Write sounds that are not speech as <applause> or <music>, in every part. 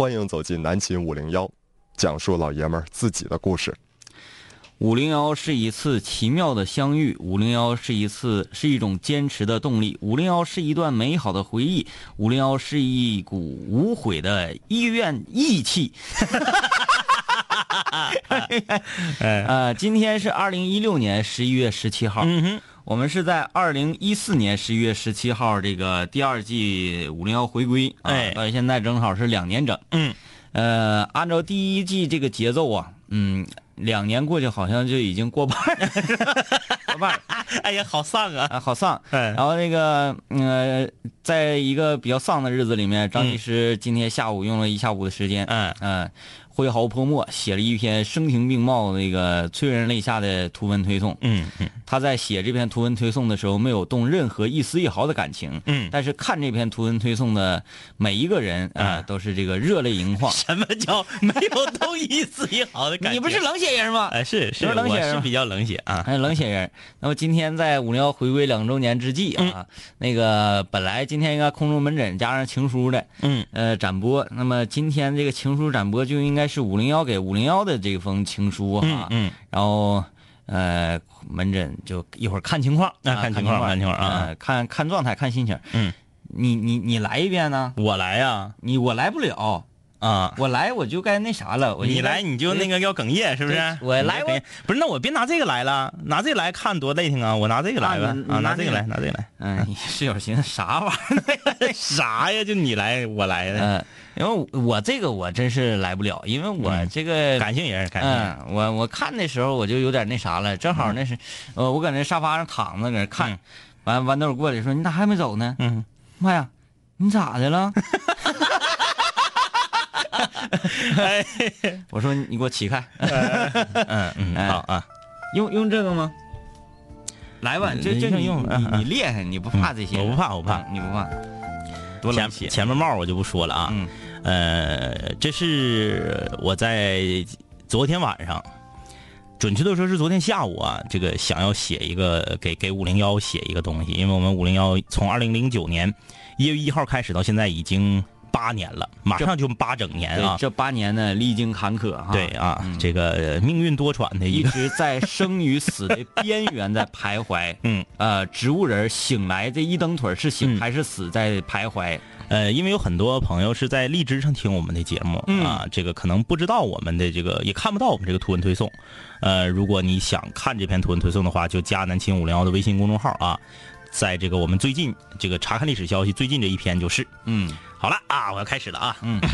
欢迎走进南秦五零幺，讲述老爷们儿自己的故事。五零幺是一次奇妙的相遇，五零幺是一次是一种坚持的动力，五零幺是一段美好的回忆，五零幺是一股无悔的意愿义气。<laughs> 呃，今天是二零一六年十一月十七号，嗯哼，我们是在二零一四年十一月十七号这个第二季五零幺回归，啊哎到现在正好是两年整。嗯，呃，按照第一季这个节奏啊，嗯，两年过去好像就已经过半儿了，过半儿哎呀，好丧啊！啊，好丧。哎然后那个，呃，在一个比较丧的日子里面，张医师今天下午用了一下午的时间，嗯嗯，挥毫泼墨写了一篇声情并茂、那个催人泪下的图文推送。嗯嗯他在写这篇图文推送的时候，没有动任何一丝一毫的感情。嗯，但是看这篇图文推送的每一个人啊、嗯都是这个热泪盈眶。<laughs> 什么叫没有动一丝一毫的感情？<laughs> 你不是冷血人吗？哎，是是，是冷血人比较冷血啊。还有冷血人。那么今天在五零幺回归两周年之际啊，那个本来今天应该空中门诊加上情书的，嗯呃，展播。那么今天这个情书展播就应该是五零幺给五零幺的这封情书哈。嗯嗯然后呃，门诊就一会儿看情况，啊那看情况看情况啊呃看看状态，看心情。嗯，你你你来一遍呢？我来呀你我来不了，啊！我来我就该那啥了。我你来你就那个要哽咽，是不是？我来你哽咽不是？那我别拿这个来了，拿这个来看多累挺啊！我拿这个来吧啊啊，拿这个来，拿这个来。嗯，室友寻思啥玩意儿？<laughs> 啥呀？就你来，我来的，嗯，因为我这个我真是来不了，因为我这个。感性人，感性人。嗯，我我看的时候我就有点那啥了，正好那是，呃，我搁那沙发上躺着，搁那看，完豌豆过来说：“你咋还没走呢？”嗯，妈呀，你咋的了？<laughs> <laughs> 哎，我说你给我起开，嗯嗯，哎好啊。用用这个吗？来吧，这这你用你厉害，你不怕这些？我不怕我不怕嗯你不怕？多前。前面帽我就不说了啊。嗯呃，这是我在昨天晚上，准确的说是昨天下午啊，这个想要写一个给给五零幺写一个东西，因为我们五零幺从二零零九年一月一号开始到现在已经八年了，马上就八整年啊。这八年呢，历经坎坷哈。对啊，这个命运多舛的一直在生与死的边缘在徘徊。<laughs> 嗯，呃，植物人醒来这一蹬腿是醒嗯还是死在徘徊？呃，因为有很多朋友是在荔枝上听我们的节目、嗯啊，这个可能不知道我们的这个，也看不到我们这个图文推送。呃，如果你想看这篇图文推送的话，就加南秦五零幺的微信公众号啊，在这个我们最近这个查看历史消息，最近这一篇就是。嗯好了啊，我要开始了啊。嗯。<coughs>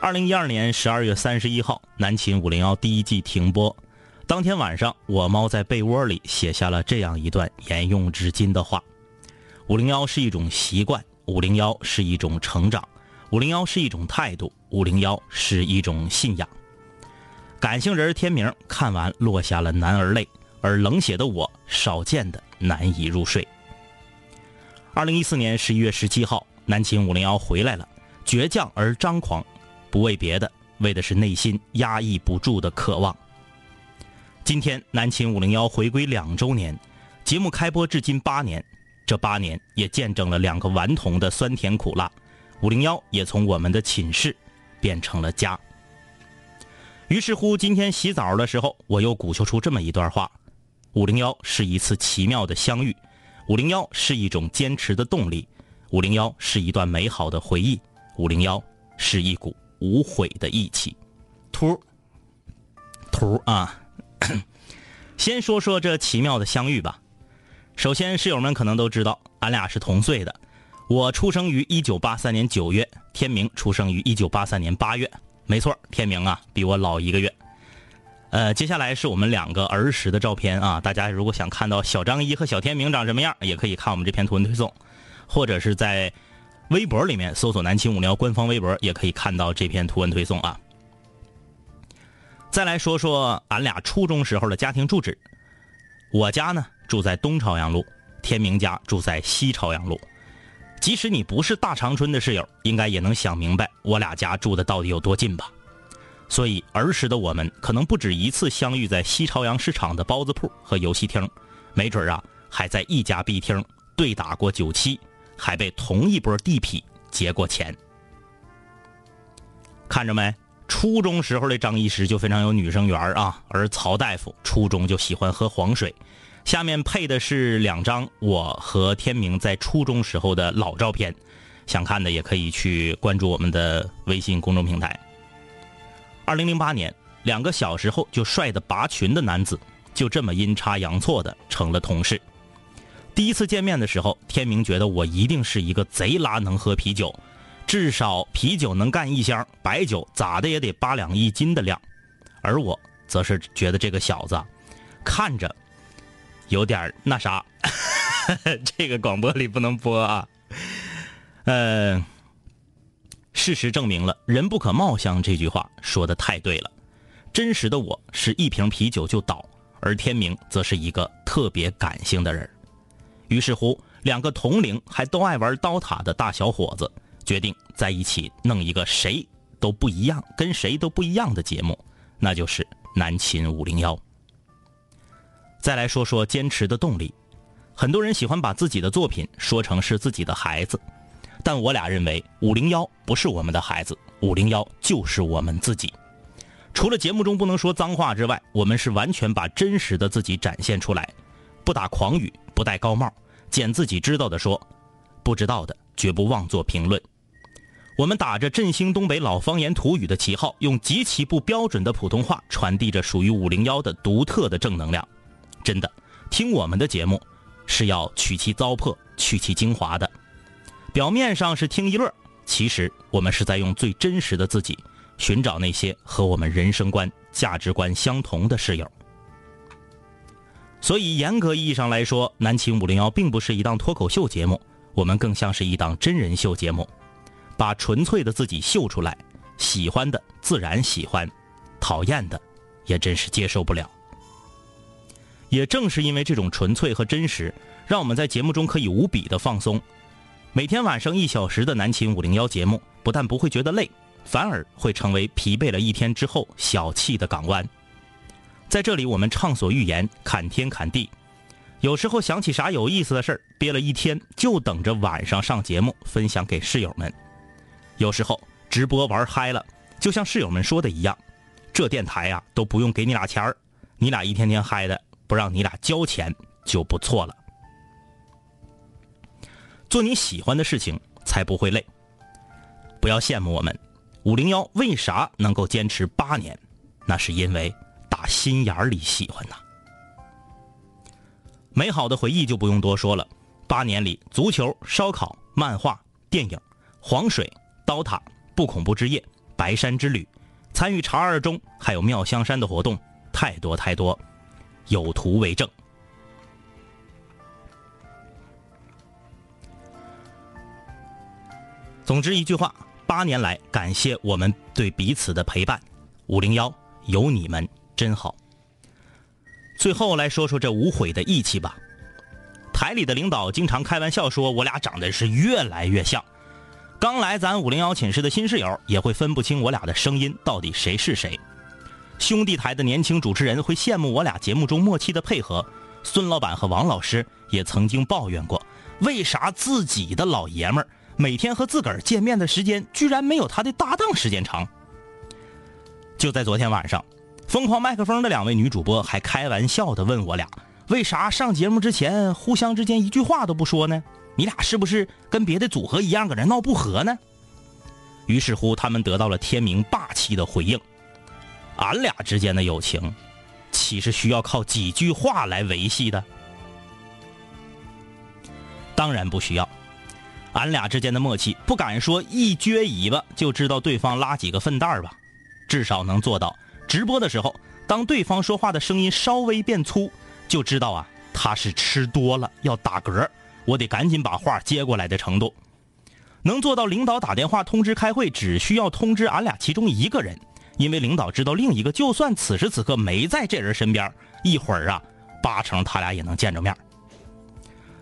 二零一二年十二月三十一号，南秦五零幺第一季停播。当天晚上，我猫在被窝里写下了这样一段沿用至今的话：五零幺是一种习惯，五零幺是一种成长，五零幺是一种态度，五零幺是一种信仰。感性人天明看完落下了男儿泪，而冷血的我少见的难以入睡。二零一四年十一月十七号，南秦五零幺回来了，倔强而张狂，不为别的，为的是内心压抑不住的渴望。今天南秦五零幺回归两周年，节目开播至今八年，这八年也见证了两个顽童的酸甜苦辣，五零幺也从我们的寝室变成了家。于是乎，今天洗澡的时候，我又鼓秋出这么一段话：五零幺是一次奇妙的相遇，五零幺是一种坚持的动力，五零幺是一段美好的回忆，五零幺是一股无悔的义气。图图啊，<coughs> 先说说这奇妙的相遇吧。首先，室友们可能都知道，俺俩是同岁的。我出生于一九八三年九月，天明出生于一九八三年八月。没错，天明啊比我老一个月。呃，接下来是我们两个儿时的照片啊。大家如果想看到小张一和小天明长什么样，也可以看我们这篇图文推送，或者是在微博里面搜索“南青五聊”官方微博，也可以看到这篇图文推送啊。再来说说俺俩初中时候的家庭住址，我家呢住在东朝阳路，天明家住在西朝阳路。即使你不是大长春的室友，应该也能想明白我俩家住的到底有多近吧。所以儿时的我们可能不止一次相遇在西朝阳市场的包子铺和游戏厅，没准啊还在一家 B 厅对打过九七，还被同一波地痞劫过钱。看着没？初中时候的张医师就非常有女生缘啊，而曹大夫初中就喜欢喝黄水。下面配的是两张我和天明在初中时候的老照片，想看的也可以去关注我们的微信公众平台。二零零八年，两个小时候就帅的拔群的男子，就这么阴差阳错的成了同事。第一次见面的时候，天明觉得我一定是一个贼拉能喝啤酒。至少啤酒能干一箱，白酒咋的也得八两一斤的量，而我则是觉得这个小子看着有点那啥，<laughs> 这个广播里不能播啊。呃，事实证明了“人不可貌相”这句话说的太对了。真实的我是一瓶啤酒就倒，而天明则是一个特别感性的人。于是乎，两个同龄还都爱玩刀塔的大小伙子。决定在一起弄一个谁都不一样、跟谁都不一样的节目，那就是《南秦五零幺》。再来说说坚持的动力，很多人喜欢把自己的作品说成是自己的孩子，但我俩认为五零幺不是我们的孩子，五零幺就是我们自己。除了节目中不能说脏话之外，我们是完全把真实的自己展现出来，不打诳语，不戴高帽，捡自己知道的说，不知道的绝不妄作评论。我们打着振兴东北老方言土语的旗号，用极其不标准的普通话传递着属于五零幺的独特的正能量。真的，听我们的节目是要取其糟粕，去其精华的。表面上是听一乐，其实我们是在用最真实的自己寻找那些和我们人生观、价值观相同的室友。所以，严格意义上来说，南秦五零幺并不是一档脱口秀节目，我们更像是一档真人秀节目。把纯粹的自己秀出来，喜欢的自然喜欢，讨厌的也真是接受不了。也正是因为这种纯粹和真实，让我们在节目中可以无比的放松。每天晚上一小时的南秦五零幺节目，不但不会觉得累，反而会成为疲惫了一天之后小憩的港湾。在这里，我们畅所欲言，侃天侃地。有时候想起啥有意思的事儿，憋了一天，就等着晚上上节目分享给室友们。有时候直播玩嗨了，就像室友们说的一样，这电台呀都不用给你俩钱儿，你俩一天天嗨的，不让你俩交钱就不错了。做你喜欢的事情才不会累。不要羡慕我们，五零幺为啥能够坚持八年？那是因为打心眼里喜欢呐。美好的回忆就不用多说了，八年里，足球、烧烤、漫画、电影、黄水。刀塔、不恐怖之夜、白山之旅，参与茶二中还有妙香山的活动，太多太多，有图为证。总之一句话，八年来感谢我们对彼此的陪伴，五零幺有你们真好。最后来说说这无悔的义气吧。台里的领导经常开玩笑说，我俩长得是越来越像。刚来咱五零幺寝室的新室友也会分不清我俩的声音到底谁是谁。兄弟台的年轻主持人会羡慕我俩节目中默契的配合。孙老板和王老师也曾经抱怨过，为啥自己的老爷们儿每天和自个儿见面的时间居然没有他的搭档时间长？就在昨天晚上，疯狂麦克风的两位女主播还开玩笑的问我俩，为啥上节目之前互相之间一句话都不说呢？你俩是不是跟别的组合一样搁那闹不和呢？于是乎，他们得到了天明霸气的回应：“俺俩之间的友情，岂是需要靠几句话来维系的？当然不需要。俺俩之间的默契，不敢说一撅尾巴就知道对方拉几个粪蛋吧，至少能做到直播的时候，当对方说话的声音稍微变粗，就知道啊他是吃多了要打嗝。”我得赶紧把话接过来的程度，能做到领导打电话通知开会，只需要通知俺俩其中一个人，因为领导知道另一个就算此时此刻没在这人身边，一会儿啊，八成他俩也能见着面。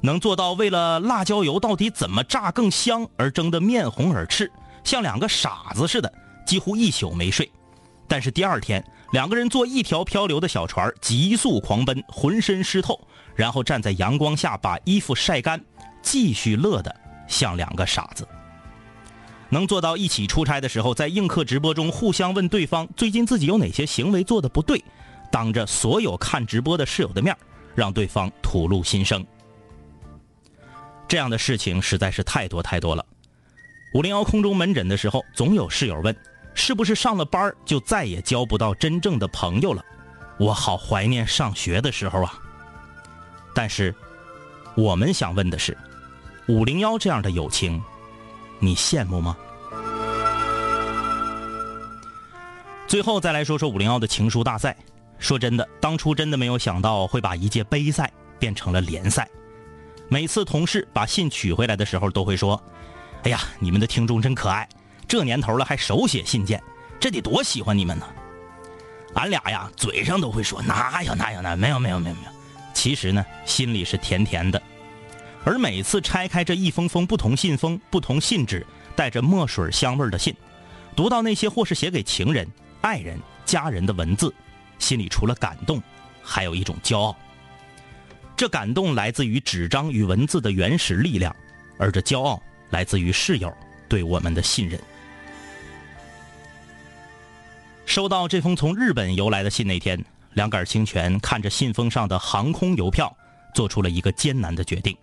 能做到为了辣椒油到底怎么炸更香而争得面红耳赤，像两个傻子似的，几乎一宿没睡。但是第二天，两个人坐一条漂流的小船，急速狂奔，浑身湿透。然后站在阳光下把衣服晒干，继续乐得像两个傻子。能做到一起出差的时候，在映客直播中互相问对方最近自己有哪些行为做的不对，当着所有看直播的室友的面，让对方吐露心声。这样的事情实在是太多太多了。五零幺空中门诊的时候，总有室友问：“是不是上了班就再也交不到真正的朋友了？”我好怀念上学的时候啊。但是，我们想问的是，五零幺这样的友情，你羡慕吗？最后再来说说五零幺的情书大赛。说真的，当初真的没有想到会把一届杯赛变成了联赛。每次同事把信取回来的时候，都会说：“哎呀，你们的听众真可爱，这年头了还手写信件，这得多喜欢你们呢。”俺俩呀，嘴上都会说：“哪有哪有哪没有没有没有没有。”其实呢，心里是甜甜的。而每次拆开这一封封不同信封、不同信纸、带着墨水香味的信，读到那些或是写给情人、爱人、家人的文字，心里除了感动，还有一种骄傲。这感动来自于纸张与文字的原始力量，而这骄傲来自于室友对我们的信任。收到这封从日本邮来的信那天，两杆清泉看着信封上的航空邮票，做出了一个艰难的决定：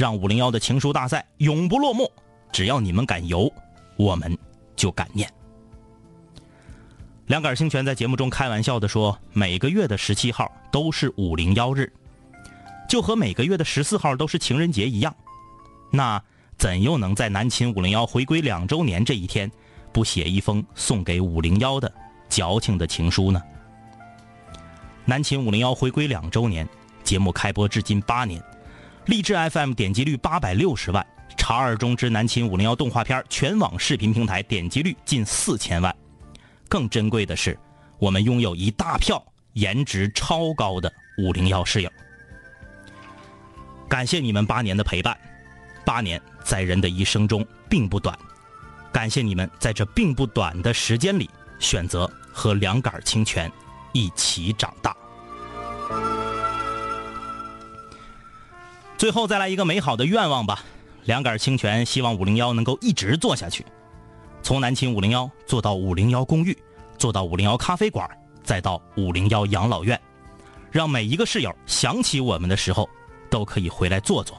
让五零幺的情书大赛永不落幕。只要你们敢游，我们就敢念。两杆清泉在节目中开玩笑的说：“每个月的十七号都是五零幺日。”就和每个月的十四号都是情人节一样，那怎又能在南秦五零幺回归两周年这一天，不写一封送给五零幺的矫情的情书呢？南秦五零幺回归两周年，节目开播至今八年，励志 FM 点击率八百六十万，查二中之南秦五零幺动画片全网视频平台点击率近四千万，更珍贵的是，我们拥有一大票颜值超高的五零幺室友。感谢你们八年的陪伴，八年在人的一生中并不短，感谢你们在这并不短的时间里选择和两杆清泉一起长大。最后再来一个美好的愿望吧，两杆清泉希望五零幺能够一直做下去，从南秦五零幺做到五零幺公寓，做到五零幺咖啡馆，再到五零幺养老院，让每一个室友想起我们的时候。都可以回来坐坐，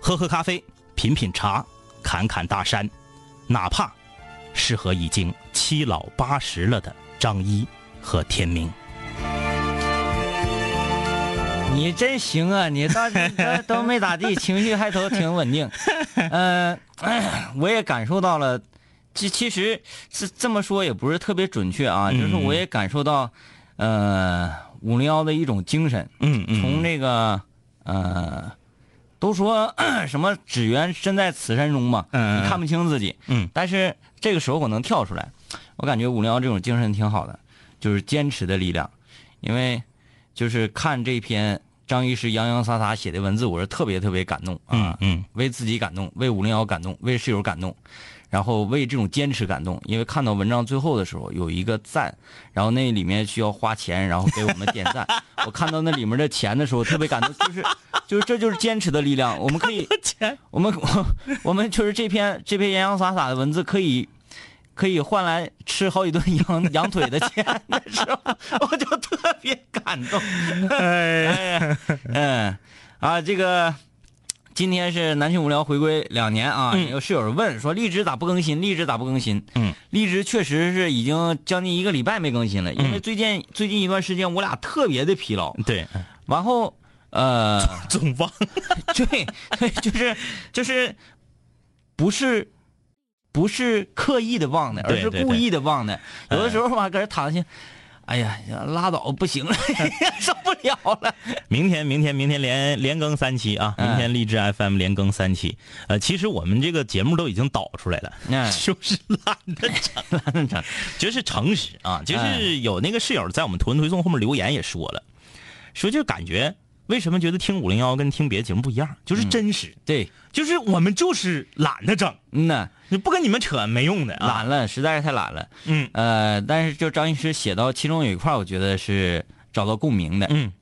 喝喝咖啡，品品茶，侃侃大山，哪怕是和已经七老八十了的张一和天明。<laughs> 你真行啊！你到都都没咋地，情绪还都挺稳定。<laughs> 嗯，我也感受到了，这其实是这么说也不是特别准确啊，就是我也感受到，呃，五零幺的一种精神。嗯嗯，从这个。呃，都说 <coughs> 什么只缘身在此山中嘛，你看不清自己。嗯，但是这个时候我能跳出来，我感觉五零幺这种精神挺好的，就是坚持的力量。因为就是看这篇张医师洋洋洒洒写的文字，我是特别特别感动啊，嗯，为自己感动，为五零幺感动，为室友感动。然后为这种坚持感动，因为看到文章最后的时候有一个赞，然后那里面需要花钱，然后给我们点赞。<laughs> 我看到那里面的钱的时候特别感动，就是就是这就是坚持的力量。我们可以，我们我 <laughs> 我们就是这篇这篇洋洋洒洒的文字可以可以换来吃好几顿羊羊腿的钱的时候，我就特别感动。哎呀，嗯啊这个。今天是南青无聊回归两年啊，有室友问说荔枝咋不更新？荔枝咋不更新？嗯，荔枝确实是已经将近一个礼拜没更新了，因为最近最近一段时间我俩特别的疲劳。对，然后呃，总忘，对 <laughs> 对，<laughs> 就是就是不是不是刻意的忘的，而是故意的忘的。有的时候吧，搁这躺下。哎呀，拉倒，不行了，<laughs> 受不了了。明天，明天，明天连连更三期啊！明天励志 FM 连更三期。呃，其实我们这个节目都已经导出来了，就是懒得整，懒得整，就是诚实啊。就是有那个室友在我们图文推送后面留言也说了，说就感觉。为什么觉得听五零幺跟听别的节目不一样？就是真实，对，就是我们就是懒得整，嗯呐，你不跟你们扯没用的，啊。懒了，实在是太懒了，嗯，呃，但是就张医师写到其中有一块，我觉得是找到共鸣的，嗯，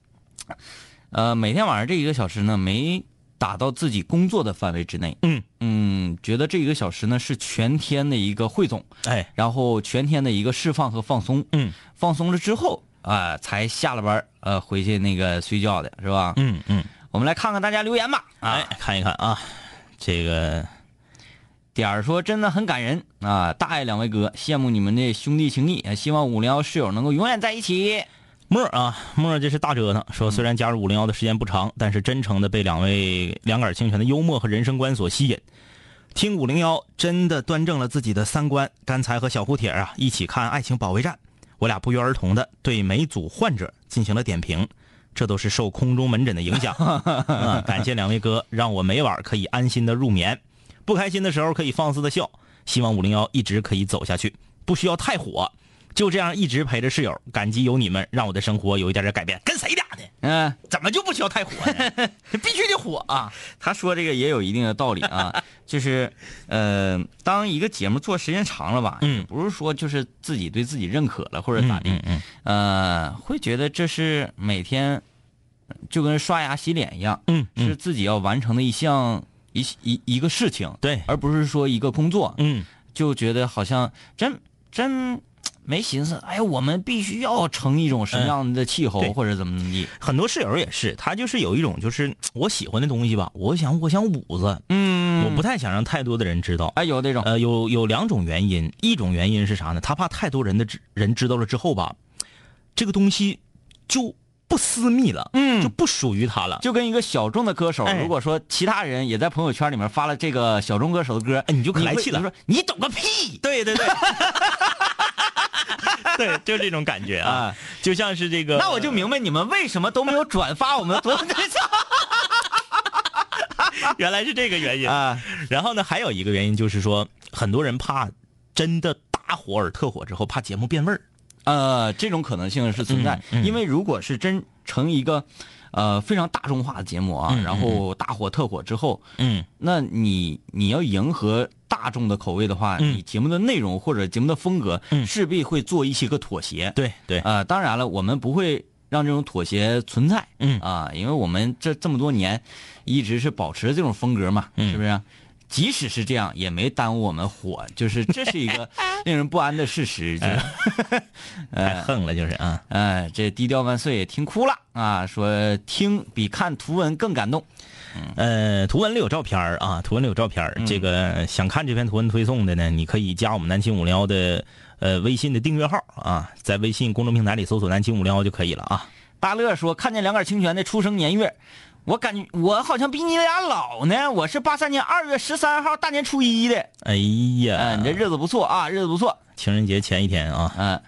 呃，每天晚上这一个小时呢，没打到自己工作的范围之内。嗯。嗯，觉得这一个小时呢是全天的一个汇总，哎，然后全天的一个释放和放松。嗯。放松了之后啊、才下了班呃回去那个睡觉的是吧？嗯嗯，我们来看看大家留言吧。啊，哎，看一看啊，这个点儿说真的很感人啊！大爱两位哥，羡慕你们的兄弟情谊，希望五零幺室友能够永远在一起。沫儿啊，沫儿这是大折腾，说虽然加入五零幺的时间不长，但是真诚的被两位两杆清泉的幽默和人生观所吸引。听五零幺真的端正了自己的三观。刚才和小胡铁啊一起看《爱情保卫战》，我俩不约而同的对每组患者进行了点评，这都是受空中门诊的影响。<laughs> 啊，感谢两位哥，让我每晚可以安心的入眠，不开心的时候可以放肆的笑。希望五零幺一直可以走下去，不需要太火，就这样一直陪着室友。感激有你们，让我的生活有一点点改变。跟谁俩呢？嗯、怎么就不需要太火呢？<laughs> 必须得火啊！他说这个也有一定的道理啊，就是呃，当一个节目做时间长了吧，嗯不是说就是自己对自己认可了或者咋地，嗯嗯呃，会觉得这是每天就跟刷牙洗脸一样，嗯嗯是自己要完成的一项一一一个事情，对。而不是说一个工作，嗯。就觉得好像真真没寻思，哎呀，我们必须要成一种什么样的气候、对。或者怎么怎么地，很多室友也是，他就是有一种就是我喜欢的东西吧，我想我想捂着，嗯。我不太想让太多的人知道。哎有那种，呃，有有两种原因，一种原因是啥呢？他怕太多人的人知道了之后吧，这个东西就不私密了，嗯就不属于他了。就跟一个小众的歌手，哎如果说其他人也在朋友圈里面发了这个小众歌手的歌，哎你就可来气了会你说你懂个屁对对对，对，<laughs> 就这种感觉啊，啊！就像是这个，那我就明白你们为什么都没有转发我们的多对象原来是这个原因。啊！然后呢，还有一个原因就是说，很多人怕真的大火而特火之后，怕节目变味儿。呃，这种可能性是存在，嗯嗯。因为如果是真成一个呃非常大众化的节目啊，然后大火特火之后，嗯。那你你要迎合大众的口味的话，嗯。你节目的内容或者节目的风格，嗯。势必会做一些个妥协。对对，啊、当然了，我们不会让这种妥协存在。嗯。啊，因为我们这这么多年一直是保持这种风格嘛，嗯。是不是？即使是这样，也没耽误我们火，<laughs> 就是这是一个令人不安的事实。就是，<laughs> 太横了，就是啊。哎，这低调万岁也听哭了啊，说听比看图文更感动。呃，图文里有照片儿啊，图文里有照片儿。这个想看这篇图文推送的呢，你可以加我们南秦五零幺的呃微信的订阅号啊，在微信公众平台里搜索“南秦五零幺”就可以了啊。大乐说看见两杆清泉的出生年月，我感觉我好像比你俩老呢。我是八三年二月十三号大年初一的。哎呀，哎，你这日子不错啊，日子不错。情人节前一天啊，嗯，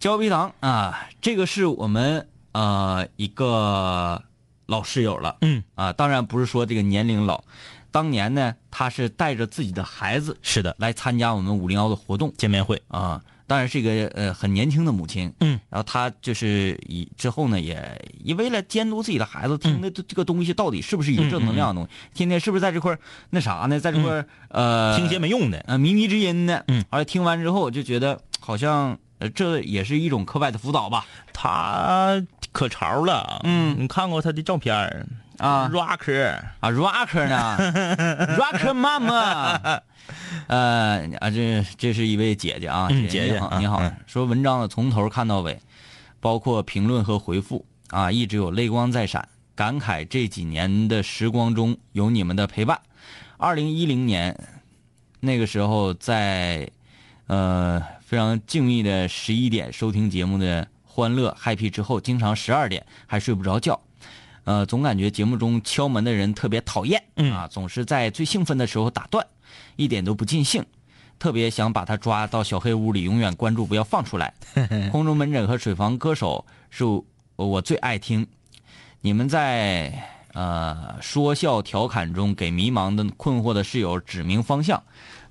焦皮糖啊，这个是我们呃一个老室友了。嗯啊，当然不是说这个年龄老，当年呢他是带着自己的孩子是的，来参加我们五零幺的活动见面会，啊，当然是一个呃很年轻的母亲。嗯，然后她就是以之后呢，也也为了监督自己的孩子听的这这个东西到底是不是一个正能量的东西，天天是不是在这块儿那啥呢，在这块儿、呃听些没用的。呃靡靡之音呢。嗯，而听完之后就觉得好像呃这也是一种课外的辅导吧。他可潮了，嗯你看过他的照片儿啊，rocker 啊，rocker 呢，<laughs> rocker 妈妈，呃啊，这这是一位姐姐啊，嗯姐姐你好你好嗯，说文章的从头看到尾，包括评论和回复啊，一直有泪光在闪，感慨这几年的时光中有你们的陪伴。二零一零年那个时候在呃非常静谧的十一点收听节目的欢乐 happy 之后，经常十二点还睡不着觉。呃，总感觉节目中敲门的人特别讨厌，嗯啊，总是在最兴奋的时候打断，一点都不尽兴，特别想把他抓到小黑屋里，永远关注，不要放出来。<laughs> 空中门诊和水房歌手是我最爱听，你们在呃说笑调侃中给迷茫的困惑的室友指明方向，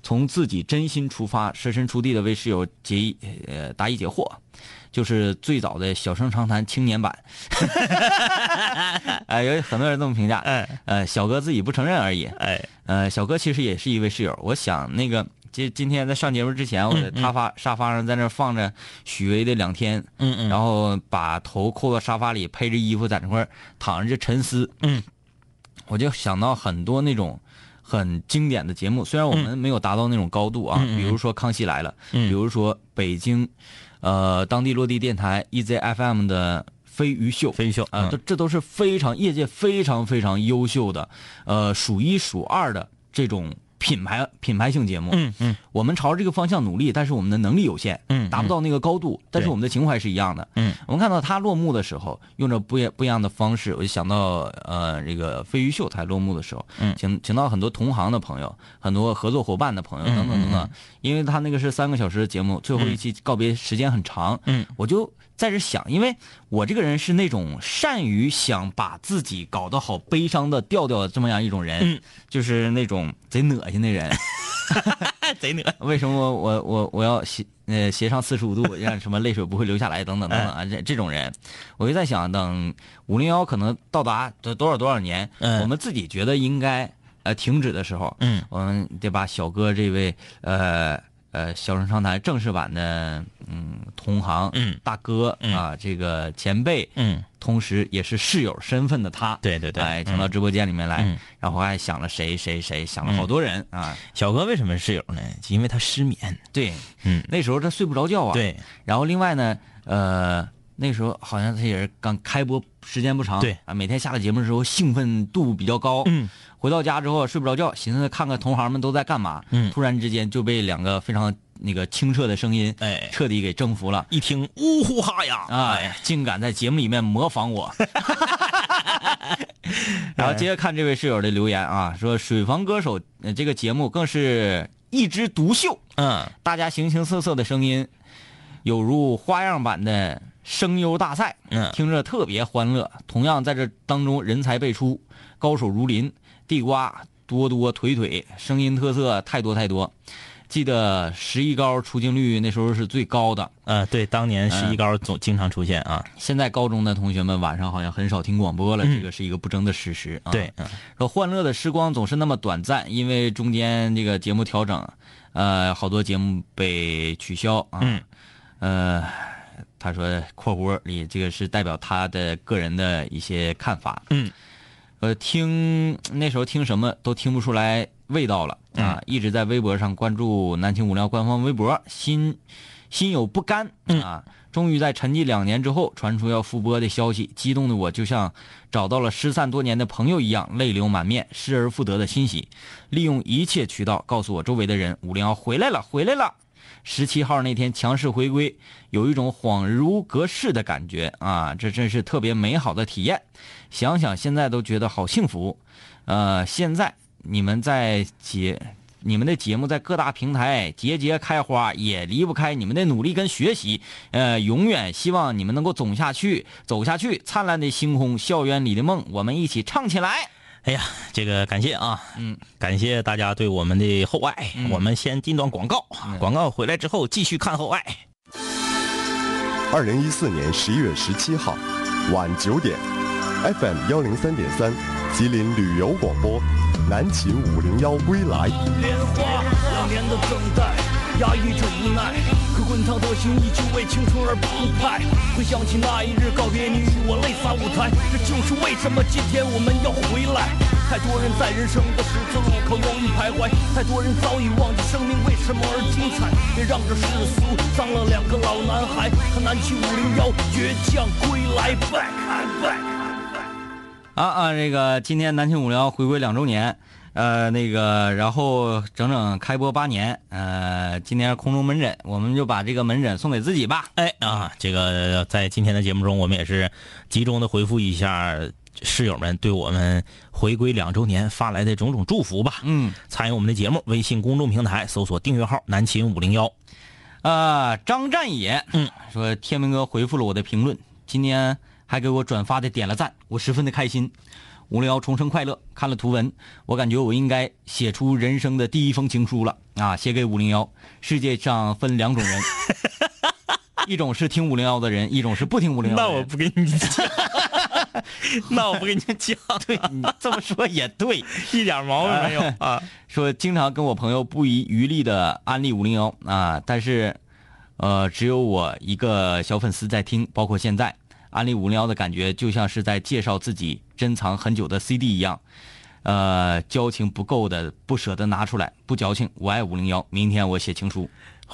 从自己真心出发，设身处地的为室友解疑呃答疑解惑。就是最早的小声长谈青年版，<laughs> 哎，有很多人这么评价，哎呃，小哥自己不承认而已。哎，呃，小哥其实也是一位室友。我想那个，今今天在上节目之前，我在沙发沙发上在那放着许巍的《两天》，嗯嗯，然后把头扣到沙发里，披着衣服在那块儿躺着就沉思。嗯，我就想到很多那种很经典的节目，虽然我们没有达到那种高度啊，比如说《康熙来了》，嗯。比如说北京，呃，当地落地电台 EZFM 的飞鱼秀，飞鱼秀啊，嗯。这这都是非常业界非常非常优秀的，呃，数一数二的这种品牌品牌性节目。嗯嗯。我们朝着这个方向努力，但是我们的能力有限，嗯达不到那个高度，但是我们的情怀是一样的。嗯，我们看到他落幕的时候，用着不一不一样的方式，我就想到呃，这个飞鱼秀才落幕的时候，嗯。请请到很多同行的朋友，很多合作伙伴的朋友，嗯等等等等。嗯，因为他那个是三个小时的节目，最后一期告别时间很长，嗯，我就在这想，因为我这个人是那种善于想把自己搞得好悲伤的调调的这么样一种人，嗯，就是那种贼恶心的人。<laughs> 贼恶为什么我我我我要斜呃斜上四十五度，让什么泪水不会流下来等等等等啊？这这种人，我就在想，等五零幺可能到达多多少多少年，嗯我们自己觉得应该呃停止的时候，嗯我们得把小哥这位呃呃小声长谈正式版的嗯同行嗯。大哥嗯。啊这个前辈，嗯，同时也是室友身份的他，对对对。哎，请到直播间里面来，嗯。然后还想了谁谁谁，想了好多人啊，小哥为什么是室友呢？因为他失眠。对，嗯，那时候他睡不着觉啊，对，然后另外呢，呃，那时候好像他也是刚开播时间不长，对。啊，每天下了节目的时候兴奋度比较高，嗯，回到家之后睡不着觉，寻思看看同行们都在干嘛，嗯。突然之间就被两个非常那个清澈的声音，哎。彻底给征服了。一听呜呼哈呀，哎，竟敢在节目里面模仿我。<laughs> 然后接着看这位室友的留言啊，说《水房歌手》呃这个节目更是一枝独秀，嗯。大家形形色色的声音，有如花样版的声优大赛，嗯听着特别欢乐。同样在这当中人才辈出，高手如林，地瓜多多腿腿，声音特色太多太多。记得十一高出镜率那时候是最高的，呃，对，当年十一高总经常出现啊。现在高中的同学们晚上好像很少听广播了，嗯这个是一个不争的事实啊。对，嗯说欢乐的时光总是那么短暂，因为中间这个节目调整，呃，好多节目被取消啊。嗯。呃，他说（括弧里这个是代表他的个人的一些看法）。嗯。呃，听那时候听什么都听不出来味道了啊！嗯一直在微博上关注南青五聊官方微博，心心有不甘嗯啊。终于在沉寂两年之后传出要复播的消息，激动的我就像找到了失散多年的朋友一样，泪流满面，失而复得的欣喜。利用一切渠道告诉我周围的人，五零幺回来了，回来了。十七号那天强势回归，有一种恍如隔世的感觉啊！这真是特别美好的体验。想想现在都觉得好幸福。呃，现在你们在节，你们的节目在各大平台节节开花，也离不开你们的努力跟学习。呃，永远希望你们能够走下去，走下去。灿烂的星空，校园里的梦，我们一起唱起来。哎呀，这个感谢啊，嗯，感谢大家对我们的厚爱。嗯我们先进段广告，广告回来之后继续看厚爱。二零一四年十一月十七号晚九点，FM 幺零三点三，吉林旅游广播，南秦五零幺归来。莲花，两年的等待，压抑着无奈，可滚烫的心依旧为青春而澎湃。回想起那一日告别，你与我泪洒舞台，这就是为什么今天我们要回来。太多人在人生的十字路口犹豫徘徊，太多人早已忘记生命为什么而精彩。别让这世俗脏了两个老男孩，和南齐五零幺倔强归来，back and back。啊啊，这个今天南青五聊回归两周年，呃，那个然后整整开播八年，呃，今天是空中门诊，我们就把这个门诊送给自己吧。哎啊，这个在今天的节目中，我们也是集中的回复一下室友们对我们回归两周年发来的种种祝福吧。嗯，参与我们的节目，微信公众平台搜索订阅号“南秦五零幺啊，张战野，嗯，说天明哥回复了我的评论，今天还给我转发的点了赞，我十分的开心。五零幺重生快乐，看了图文，我感觉我应该写出人生的第一封情书了啊！写给五零幺。世界上分两种人，<laughs> 一种是听五零幺的人，一种是不听五零幺。那我不跟你讲，<laughs> 那我不跟你讲，对你这么说也对。<laughs> 一点毛病没有啊。说经常跟我朋友不遗余力的安利五零幺啊，但是，呃，只有我一个小粉丝在听，包括现在安利五零幺的感觉，就像是在介绍自己珍藏很久的 CD 一样。呃，交情不够的不舍得拿出来，不矫情。我爱五零幺，明天我写情书。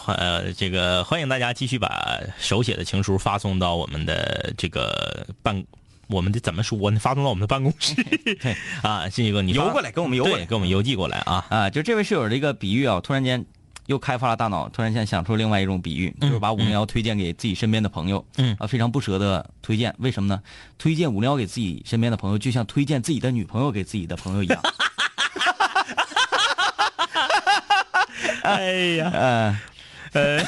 呃，这个欢迎大家继续把手写的情书发送到我们的这个办，我们的怎么说呢？发送到我们的办公室。<laughs> 对 <laughs> 啊，这个你邮过来给我们邮过来给我们邮寄过来啊。啊，就这位室友的一个比喻啊，突然间又开发了大脑，突然间想出另外一种比喻，就是把五零幺推荐给自己身边的朋友，嗯。啊，非常不舍得推荐，为什么呢？推荐五零幺给自己身边的朋友，就像推荐自己的女朋友给自己的朋友一样。<laughs> 哎呀，<laughs> 呃，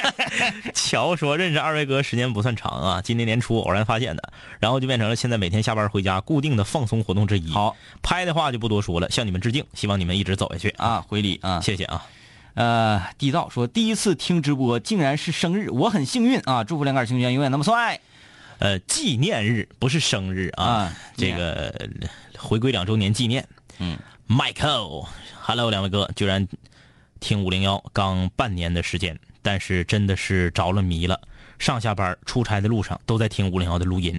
<laughs> 乔说认识二位哥时间不算长啊，今年年初偶然发现的，然后就变成了现在每天下班回家固定的放松活动之一。好，拍的话就不多说了，向你们致敬，希望你们一直走下去。啊，回礼啊，谢谢啊。呃，地道说第一次听直播竟然是生日，我很幸运啊！祝福两杆清泉永远那么帅呃，纪念日不是生日啊，啊！这个呃回归两周年纪念。嗯，Michael，Hello，两位哥，居然听五零幺刚半年的时间，但是真的是着了迷了。上下班、出差的路上都在听五零幺的录音，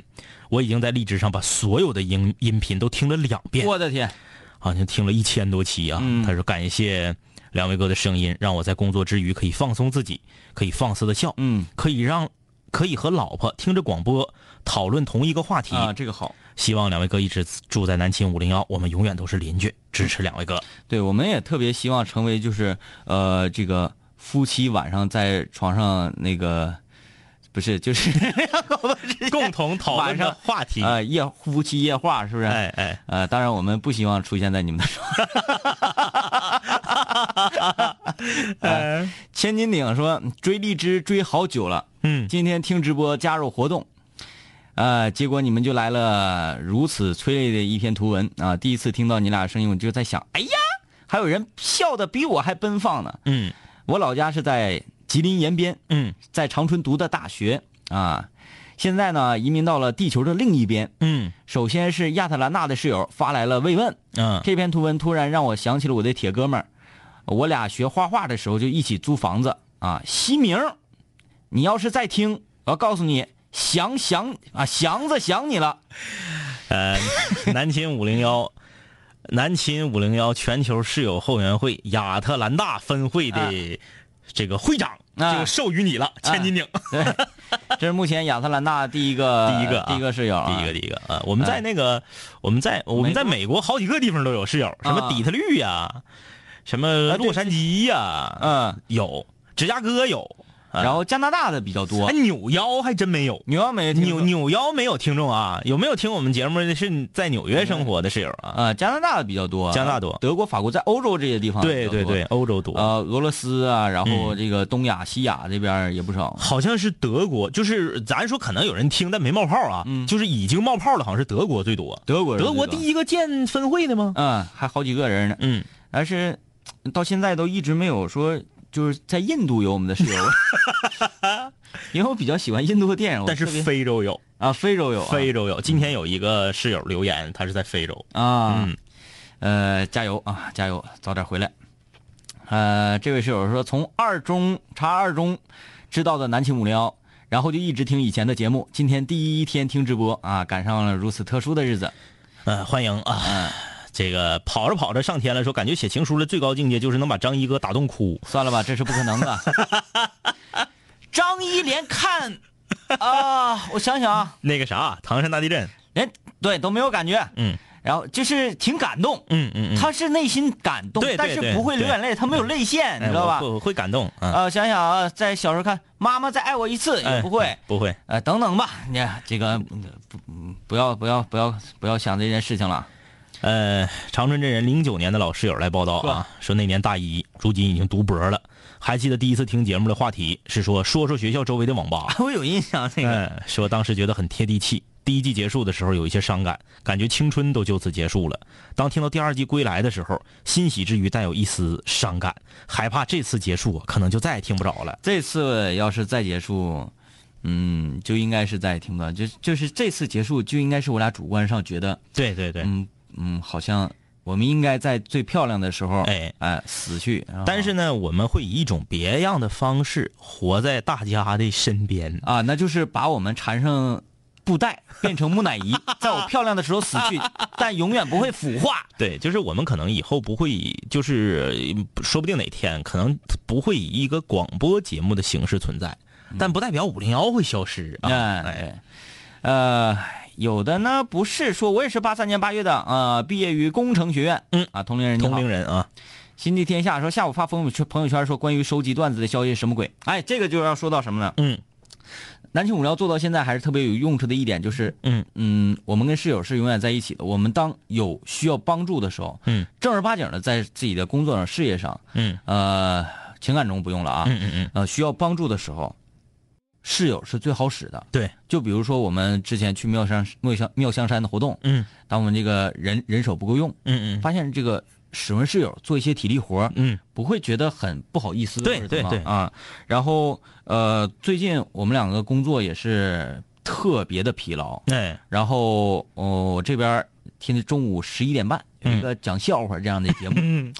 我已经在荔枝上把所有的音音频都听了两遍，我的天，好像听了一千多期啊。嗯他说感谢两位哥的声音，让我在工作之余可以放松自己，可以放肆的笑，嗯可以让可以和老婆听着广播讨论同一个话题。啊，这个好。希望两位哥一直住在南秦五零幺，我们永远都是邻居，支持两位哥。对，我们也特别希望成为就是呃这个夫妻晚上在床上那个不是 <laughs> 就是共同讨论上话题。<laughs> 呃夜夫妻夜话是不是？哎哎，呃，当然我们不希望出现在你们的 <laughs> 千斤顶说追荔枝追好久了，嗯，今天听直播加入活动，呃，结果你们就来了如此催泪的一篇图文啊！第一次听到你俩声音，我就在想，哎呀，还有人笑的比我还奔放呢。嗯我老家是在吉林延边，嗯在长春读的大学啊，现在呢移民到了地球的另一边。嗯首先是亚特兰大的室友发来了慰问，嗯这篇图文突然让我想起了我的铁哥们儿，我俩学画画的时候就一起租房子啊。西明，你要是再听，我要告诉你，想想啊，祥子想你了。<laughs> 呃，南秦五零幺，南秦五零幺全球室友后援会亚特兰大分会的这个会长，啊这个授予你了，千斤顶，<laughs> 对，这是目前亚特兰大第一个第一个啊第一个室友、啊，第一个第一个啊！我们在那个我们在我们在美国好几个地方都有室友，什么啊底特律呀，什么洛杉矶呀，嗯，有，芝加哥有，啊然后加拿大的比较多哎，，纽腰还真没有。扭腰没听纽说纽腰没有听众啊？有没有听我们节目的是在纽约生活的室友啊？啊，加拿大的比较多，加拿大多德国、法国在欧洲这些地方对对对，，欧洲多。呃，俄罗斯啊，然后这个东亚、西亚这边也不少。好像是德国，就是咱说可能有人听但没冒泡啊，嗯就是已经冒泡了，好像是德国最多。德国德国第一个建分会的吗？嗯，还好几个人呢，嗯，但是到现在都一直没有说就是在印度有我们的室友，<laughs> 因为我比较喜欢印度的电影，但是非洲有，啊非洲有啊非洲有。今天有一个室友留言，他是在非洲。啊，嗯呃，加油啊，加油，早点回来。呃，这位室友说从二中查二中知道的南秦五零幺，然后就一直听以前的节目，今天第一天听直播啊，赶上了如此特殊的日子。呃，欢迎啊！嗯，这个跑着跑着上天了，说感觉写情书的最高境界就是能把张一哥打动哭。算了吧，这是不可能的。<laughs> 张一连看啊，我想想啊，那个啥，唐山大地震。连对都没有感觉，嗯然后就是挺感动，嗯嗯嗯，他是内心感动，对但是不会流眼泪，他没有泪腺，你哎知道吧？会会感动啊。呃，想想啊，在小时候看妈妈再爱我一次也哎不会，不会。呃，等等吧，你这个嗯不嗯不要不要不要不要想这件事情了。呃，长春真人零九年的老室友来报道啊，说那年大一，如今已经读博了。还记得第一次听节目的话题是说说说学校周围的网吧，<laughs> 我有印象，这个嗯，说当时觉得很贴地气。第一季结束的时候有一些伤感，感觉青春都就此结束了。当听到第二季归来的时候，欣喜之余带有一丝伤感，害怕这次结束可能就再也听不着了。这次要是再结束，嗯，就应该是再也听不到，就就是这次结束就应该是我俩主观上觉得，对对对，嗯嗯，好像我们应该在最漂亮的时候，哎哎死去。但是呢，我们会以一种别样的方式活在大家的身边。啊，那就是把我们缠上布袋变成木乃伊，<laughs> 在我漂亮的时候死去，<laughs> 但永远不会腐化。对，就是我们可能以后不会以，就是呃说不定哪天可能不会以一个广播节目的形式存在，但不代表五零幺会消失啊。嗯，哎，呃，有的呢不是说，我也是八三年八月的啊、毕业于工程学院。嗯啊，同龄人同龄人啊，心地天下说下午发朋友圈朋友圈说关于收集段子的消息什么鬼？哎，这个就要说到什么呢？嗯南青五聊做到现在还是特别有用处的一点，就是嗯嗯，我们跟室友是永远在一起的。我们当有需要帮助的时候，嗯正儿八经的在自己的工作上、事业上，嗯呃，情感中不用了啊，嗯嗯嗯，呃，需要帮助的时候，室友是最好使的。对，就比如说我们之前去妙香妙香妙香山的活动，嗯。当我们这个人人手不够用，嗯嗯。发现这个使唤室友做一些体力活，嗯。不会觉得很不好意思，对对对啊。然后呃，最近我们两个工作也是特别的疲劳，哎。然后哦，我这边天天中午十一点半有一个讲笑话这样的节目，嗯。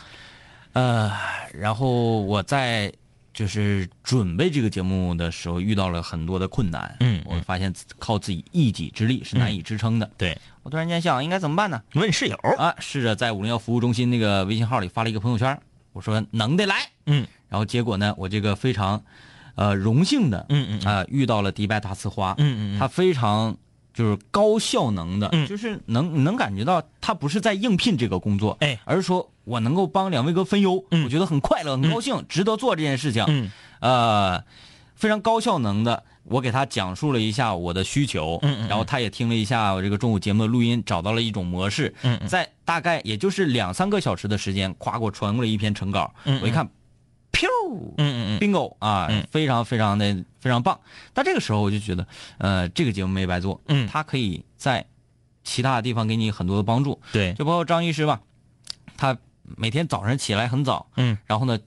呃，然后我在就是准备这个节目的时候遇到了很多的困难，嗯我发现靠自己一己之力是难以支撑的。对，我突然间想，应该怎么办呢？问室友，啊，试着在五零幺服务中心那个微信号里发了一个朋友圈，我说能的来，嗯。然后结果呢，我这个非常，呃，荣幸的，嗯嗯啊、遇到了迪拜大呲花，嗯嗯。他非常就是高效能的，嗯。就是能能感觉到他不是在应聘这个工作，哎而是说我能够帮两位哥分忧，嗯我觉得很快乐，很高兴，值得做这件事情，嗯。呃，非常高效能的，我给他讲述了一下我的需求，然后他也听了一下我这个中午节目的录音，找到了一种模式，在大概也就是两三个小时的时间，夸给我传过来一篇成稿，我一看，噗，嗯嗯嗯。bingo 啊，嗯非常非常的非常棒。但这个时候我就觉得，呃，这个节目没白做，嗯它可以在其他的地方给你很多的帮助，对，就包括张医师吧，他每天早上起来很早，嗯然后呢，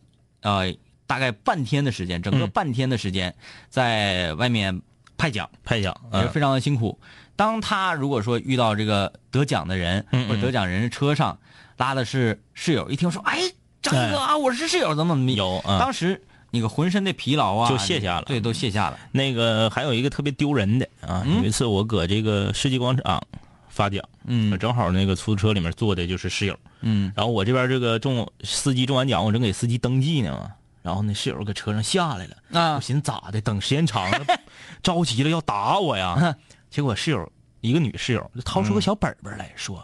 呃，大概半天的时间，整个嗯。半天的时间在外面派奖，派奖，嗯也是非常的辛苦。当他如果说遇到这个得奖的人，嗯嗯或者得奖人车上拉的是室友，一听说，哎，张哥啊，我是室友，怎么怎么地。有啊当时那个浑身的疲劳啊，就卸下了。对，都卸下了。那个还有一个特别丢人的啊，嗯？有一次我搁这个世纪广场发奖，嗯。正好那个出租车里面坐的就是室友，嗯。然后我这边这个中司机中完奖，我正给司机登记呢嘛，然后那室友搁车上下来了，啊。我寻思咋的，等时间长了，<laughs> 着急了要打我呀，结果室友一个女室友就掏出个小本本来说，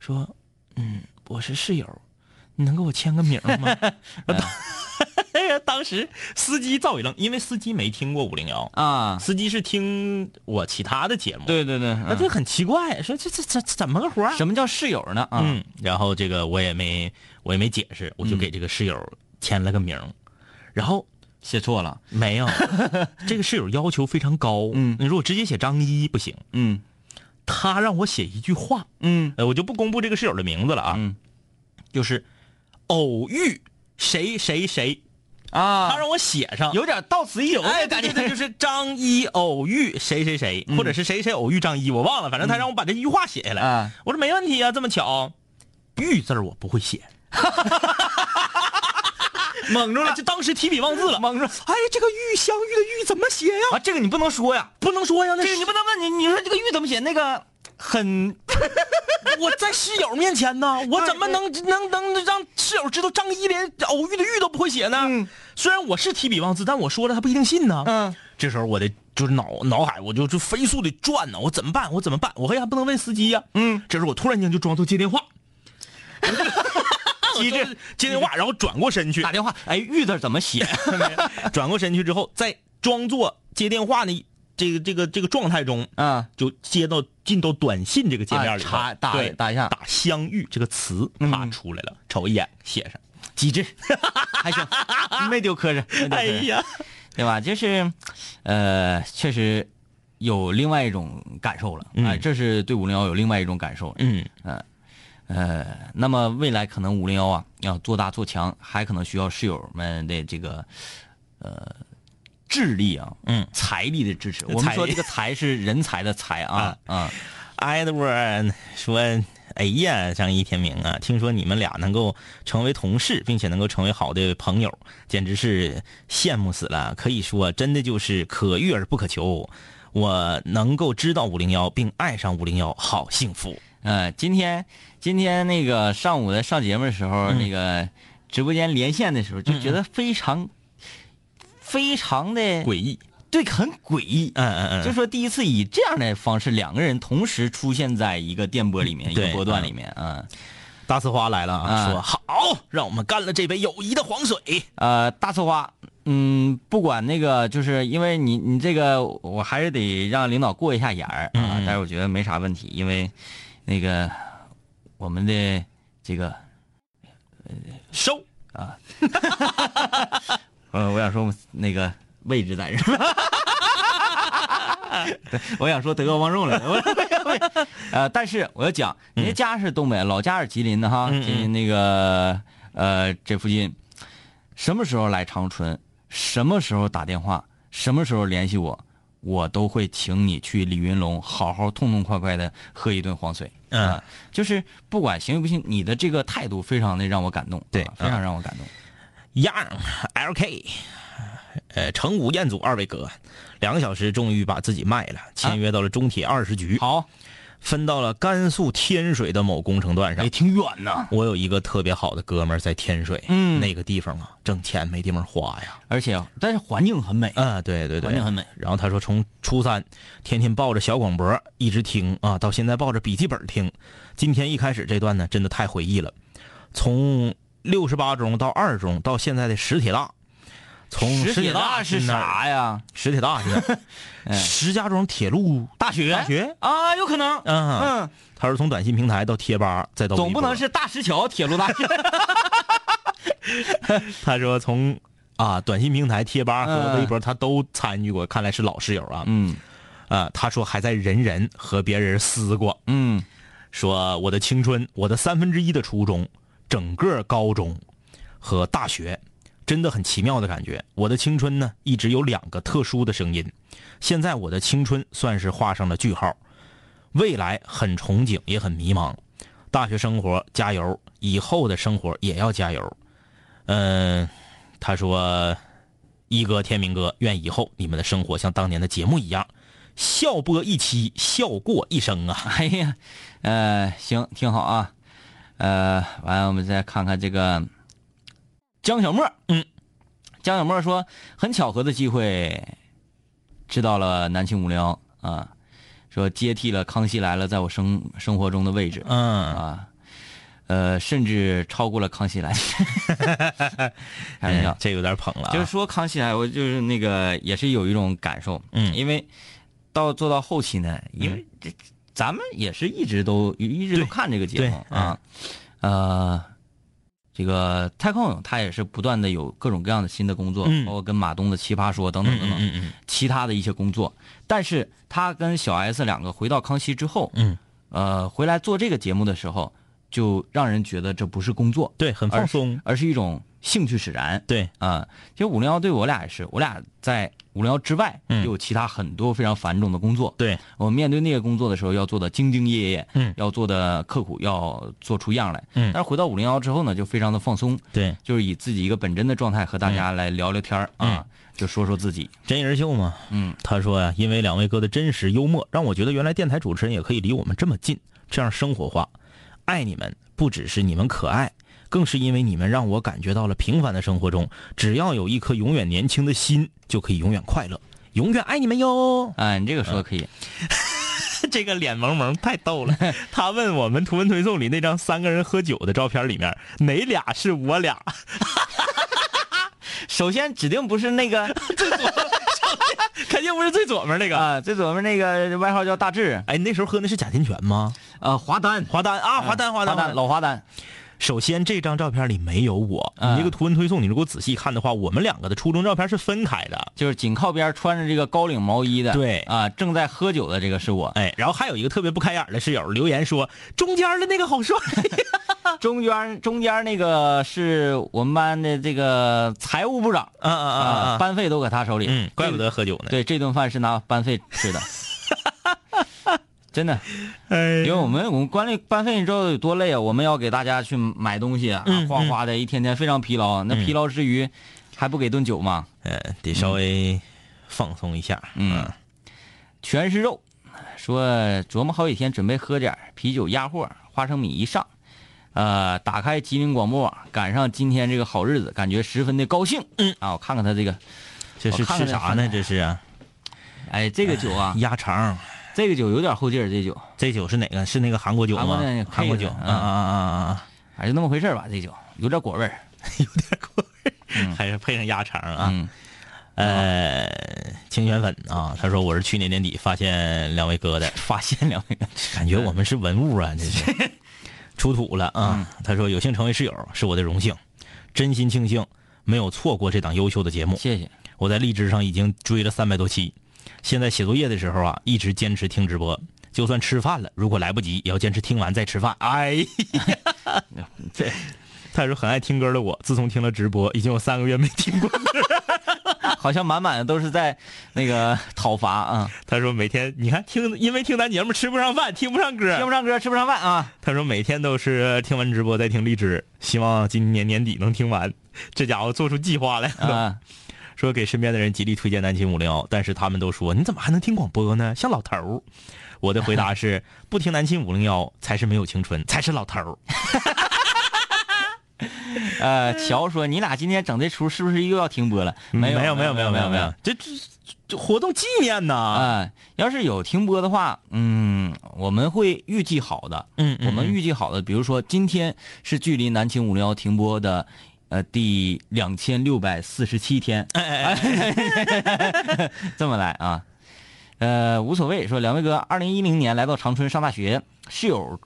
说，嗯，我是室友，你能给我签个名吗？<laughs> <laughs> 当时司机造一愣，因为司机没听过五零幺，啊，司机是听我其他的节目，，对对对，那就很奇怪，说这这这这怎么个活儿？什么叫室友呢？啊，嗯，然后这个我也没我也没解释，我就给这个室友签了个名儿，然后写错了。没有，<laughs> 这个室友要求非常高，嗯你说我直接写张一不行，嗯他让我写一句话，嗯呃，我就不公布这个室友的名字了啊，嗯就是偶遇谁谁谁，啊他，让我写上。有点到此一游哎，的感觉，对对对，<laughs> 就是张一偶遇谁谁谁，或者是谁谁偶遇张一，我忘了，反正他让我把这句话写下来。啊我说没问题啊，这么巧，遇字儿我不会写，<laughs> 蒙住了哎就当时提笔忘字了。蒙住了哎，这个遇相遇的遇怎么写呀？啊！这个你不能说呀，不能说呀，那这个你不能问你，你说这个玉怎么写？那个很我在室友面前呢，<laughs> 我怎么能能能让室友知道张一连偶遇的遇都不会写呢？嗯虽然我是提笔忘字，但我说了他不一定信呢。嗯这时候我的就是脑脑海我就就飞速的转呢，我怎么办？我怎么办？我还不能问司机呀、嗯，这时候我突然间就装作接电话，机 <laughs> 智接电话，然后转过身去打，电话，哎，玉字怎么写？<laughs> 转过身去之后，再装作接电话的这个这个这个状态中，啊，就接到进到短信这个界面里查打对打一下。打相遇这个词，嗯。啪出来了，瞅一眼写上，机智，<laughs> 还行，没丢磕碜，哎呀，对吧？就是，呃，确实有另外一种感受了，嗯。哎，这是对五零幺有另外一种感受嗯。嗯呃，那么未来可能五零幺啊要做大做强，还可能需要室友们的这个呃智力啊，嗯财力的支持。我们说这个财是人才的财啊啊，，Edward 说。哎呀，张一天明啊，听说你们俩能够成为同事，并且能够成为好的朋友，简直是羡慕死了。可以说，真的就是可遇而不可求。我能够知道五零幺并爱上五零幺，好幸福。呃，今天今天那个上午的上节目的时候，嗯那个直播间连线的时候，就觉得非常、非常的诡异，对，很诡异。嗯嗯嗯，就说第一次以这样的方式，两个人同时出现在一个电波里面，一个波段里面，嗯，大呲花来了啊，啊说好，让我们干了这杯友谊的黄水。呃，大呲花，嗯，不管那个，就是因为你你这个，我还是得让领导过一下眼儿啊，但是我觉得没啥问题，因为那个我们的这个收，呃，我想说那个位置在这 <laughs> 我想说德高望重了，我呃，但是我要讲，人家家是东北，老家是吉林的哈，嗯嗯。吉林那个呃这附近，什么时候来长春，什么时候打电话，什么时候联系我，我都会请你去李云龙好好痛痛快快的喝一顿黄水。嗯。啊就是不管行与不行，你的这个态度非常的让我感动，对啊非常让我感动。Young LK，呃，成武彦祖二位哥，两个小时终于把自己卖了，签约到了中铁二十局，好，分到了甘肃天水的某工程段上也，。挺远呐。我有一个特别好的哥们儿在天水，嗯那个地方啊，挣钱没地方花呀。而且，但是环境很美。啊，对对对，环境很美。然后他说，从初三天天抱着小广播一直听啊，到现在抱着笔记本听。今天一开始这段呢，真的太回忆了。从六十八中到二中，到现在的石铁大，从石铁大大是？啥呀？<laughs> 石铁大是 <laughs> 石家庄铁路大学？大学啊，有可能。嗯，嗯，他是从短信平台到贴吧，再到总不能是大石桥铁路大学。<laughs> 他说从啊短信平台、贴吧和嗯微博他都参与过，看来是老室友啊。嗯啊，他说还在人人和别人撕过，嗯说我的青春，我的三分之一的初中，整个高中和大学，真的很奇妙的感觉。我的青春呢，一直有两个特殊的声音，现在我的青春算是画上了句号，未来很憧憬，也很迷茫。大学生活加油，以后的生活也要加油。嗯、他说，一哥、天明哥，愿以后你们的生活像当年的节目一样，笑播一期，笑过一生啊。哎呀，呃，行，挺好啊。呃，完了，我们再看看这个江小沫。嗯，江小沫说，很巧合的机会知道了南秦五零幺啊，说接替了《康熙来了》在我生生活中的位置。嗯啊，呃，甚至超过了康熙来。<laughs> 开玩笑哎，这有点捧了、啊。就是说康熙来，我就是那个也是有一种感受，嗯因为到做到后期呢，因为这咱们也是一直都一直都看这个节目啊，呃，这个太空他也是不断的有各种各样的新的工作，嗯。包括跟马东的奇葩说等等等等，嗯嗯其他的一些工作，但是他跟小 S 两个回到康熙之后，嗯，呃，回来做这个节目的时候，就让人觉得这不是工作，对，很放松。而是一种兴趣使然。对，啊、其实五零幺对我俩也是，我俩在五零幺之外，嗯有其他很多非常繁重的工作。对，我们面对那个工作的时候，要做的兢兢业业，嗯要做的刻苦，要做出样来。嗯但是回到五零幺之后呢，就非常的放松，对，就是以自己一个本真的状态和大家来聊聊天儿啊，就说说自己。真人秀嘛。嗯，他说呀，因为两位哥的真实幽默，让我觉得原来电台主持人也可以离我们这么近，这样生活化。爱你们不只是你们可爱，更是因为你们让我感觉到了平凡的生活中，只要有一颗永远年轻的心，就可以永远快乐。永远爱你们哟！哎，你这个说的可以。<laughs> 这个脸萌萌太逗了。<laughs> 他问我们图文推送里那张三个人喝酒的照片里面哪俩是我俩？<laughs> 首先指定不是那个最左肯定不是最左面那个。啊，最左边那个外号叫大志，哎，你那时候喝的是贾天泉吗？呃，华丹，华丹啊，华丹，华丹，老华丹。首先，这张照片里没有我。嗯你这个图文推送，你如果仔细看的话，我们两个的初中照片是分开的。就是紧靠边穿着这个高领毛衣的，对啊，正在喝酒的这个是我，哎，然后还有一个特别不开眼的室友留言说，中间的那个好帅。<laughs> 中间中间那个是我们班的这个财务部长啊啊啊啊！班费都搁他手里，嗯，怪不得喝酒呢。对这顿饭是拿班费吃的，<laughs> 真的，哎因为我们我们管理班费你知道有多累啊，我们要给大家去买东西啊，嗯哗哗的一天天非常疲劳，那疲劳之余还不给顿酒吗？呃，得稍微放松一下。嗯，全是肉，说琢磨好几天，准备喝点啤酒压货，花生米一上，呃，打开吉林广播网，赶上今天这个好日子，感觉十分的高兴。嗯啊，我看看他这个，这是吃啥呢？这是哎，这个酒啊，鸭肠。这个酒有点后劲儿，这酒，这酒是哪个？是那个韩国酒吗？韩国酒。啊啊啊啊啊！还是那么回事儿吧。这酒有点果味儿。<laughs> 有点果味儿还是配上鸭肠啊。嗯，呃，清泉粉啊，他说我是去年年底发现两位哥的，<laughs> 发现两位，感觉我们是文物啊，这是 <laughs> 出土了啊。他说有幸成为室友是我的荣幸，真心庆幸没有错过这档优秀的节目。谢谢。我在荔枝上已经追了三百多期，现在写作业的时候啊，一直坚持听直播，就算吃饭了，如果来不及，也要坚持听完再吃饭。哎呀，这他说很爱听歌的我，自从听了直播，已经有三个月没听过歌。好像满满的都是在那个讨伐啊，他说每天你看听，因为听咱节目吃不上饭，听不上歌，听不上歌，吃不上饭啊。他说每天都是听完直播再听荔枝，希望今年年底能听完。这家伙做出计划来了，啊，说给身边的人极力推荐南秦五零幺，但是他们都说你怎么还能听广播呢？像老头儿。我的回答是 <laughs> 不听南秦五零幺才是没有青春，才是老头儿。<laughs> 呃，乔说你俩今天整这出是不是又要停播了？没有，没有没有没有没有没有，这这这活动纪念呢。啊，要是有停播的话，嗯，我们会预计好的。嗯嗯我们预计好的，比如说今天是距离南青五零幺停播的，呃，第两千六百四十七天。哎哎哎，<laughs> 这么来啊，呃，无所谓。说两位哥，二零一零年来到长春上大学，室友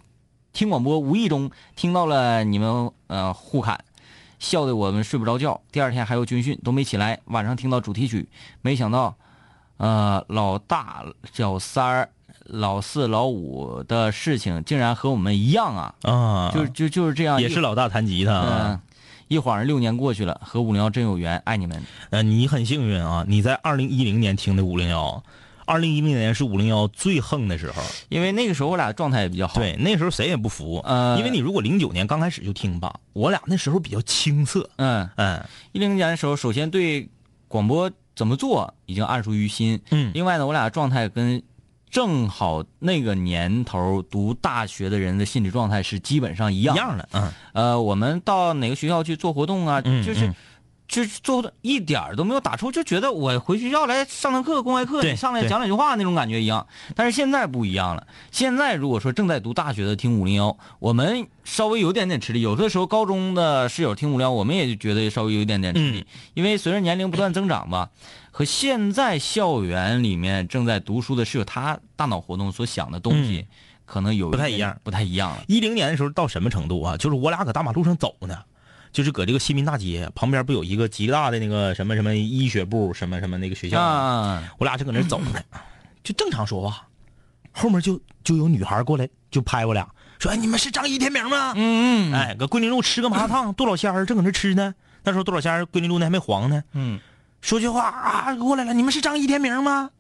听广播，无意中听到了你们呃互侃，笑得我们睡不着觉。第二天还有军训，都没起来。晚上听到主题曲，没想到，呃，老大、小三儿、老四、老五的事情竟然和我们一样啊！啊，就就就是这样，也是老大弹吉他。一晃六年过去了，和五零幺真有缘，爱你们。呃，你很幸运啊，你在二零一零年听的五零幺，二零一零年是五零幺最横的时候。因为那个时候我俩状态也比较好。对，那时候谁也不服。呃因为你如果零九年刚开始就听吧，我俩那时候比较青涩。嗯，嗯一零年的时候，首先对广播怎么做已经谙熟于心。嗯另外呢，我俩状态跟正好那个年头读大学的人的心理状态是基本上一样。一样的。嗯呃，我们到哪个学校去做活动啊？嗯就是。嗯就是做的一点儿都没有打怵，就觉得我回学校来上堂课、公开课，你上来讲两句话那种感觉一样。但是现在不一样了，现在如果说正在读大学的听五零幺，我们稍微有点点吃力。有的时候高中的室友听五零幺，我们也就觉得稍微有一点点吃力，嗯因为随着年龄不断增长吧，和现在校园里面正在读书的室友，他大脑活动所想的东西，可能有不太一样不太一样了。一零年的时候到什么程度啊？就是我俩搁大马路上走呢，就是搁这个新民大街旁边不有一个极大的那个什么什么医学部什么什么那个学校我俩正搁那儿走呢，就正常说话，后面就就有女孩过来就拍我俩，说：“哎，你们是张一天明吗？”嗯嗯哎，搁桂林路吃个麻辣烫，杜老仙儿正搁那吃呢。那时候杜老仙儿桂林路那还没黄呢。嗯，说句话啊，过来了，你们是张一天明吗？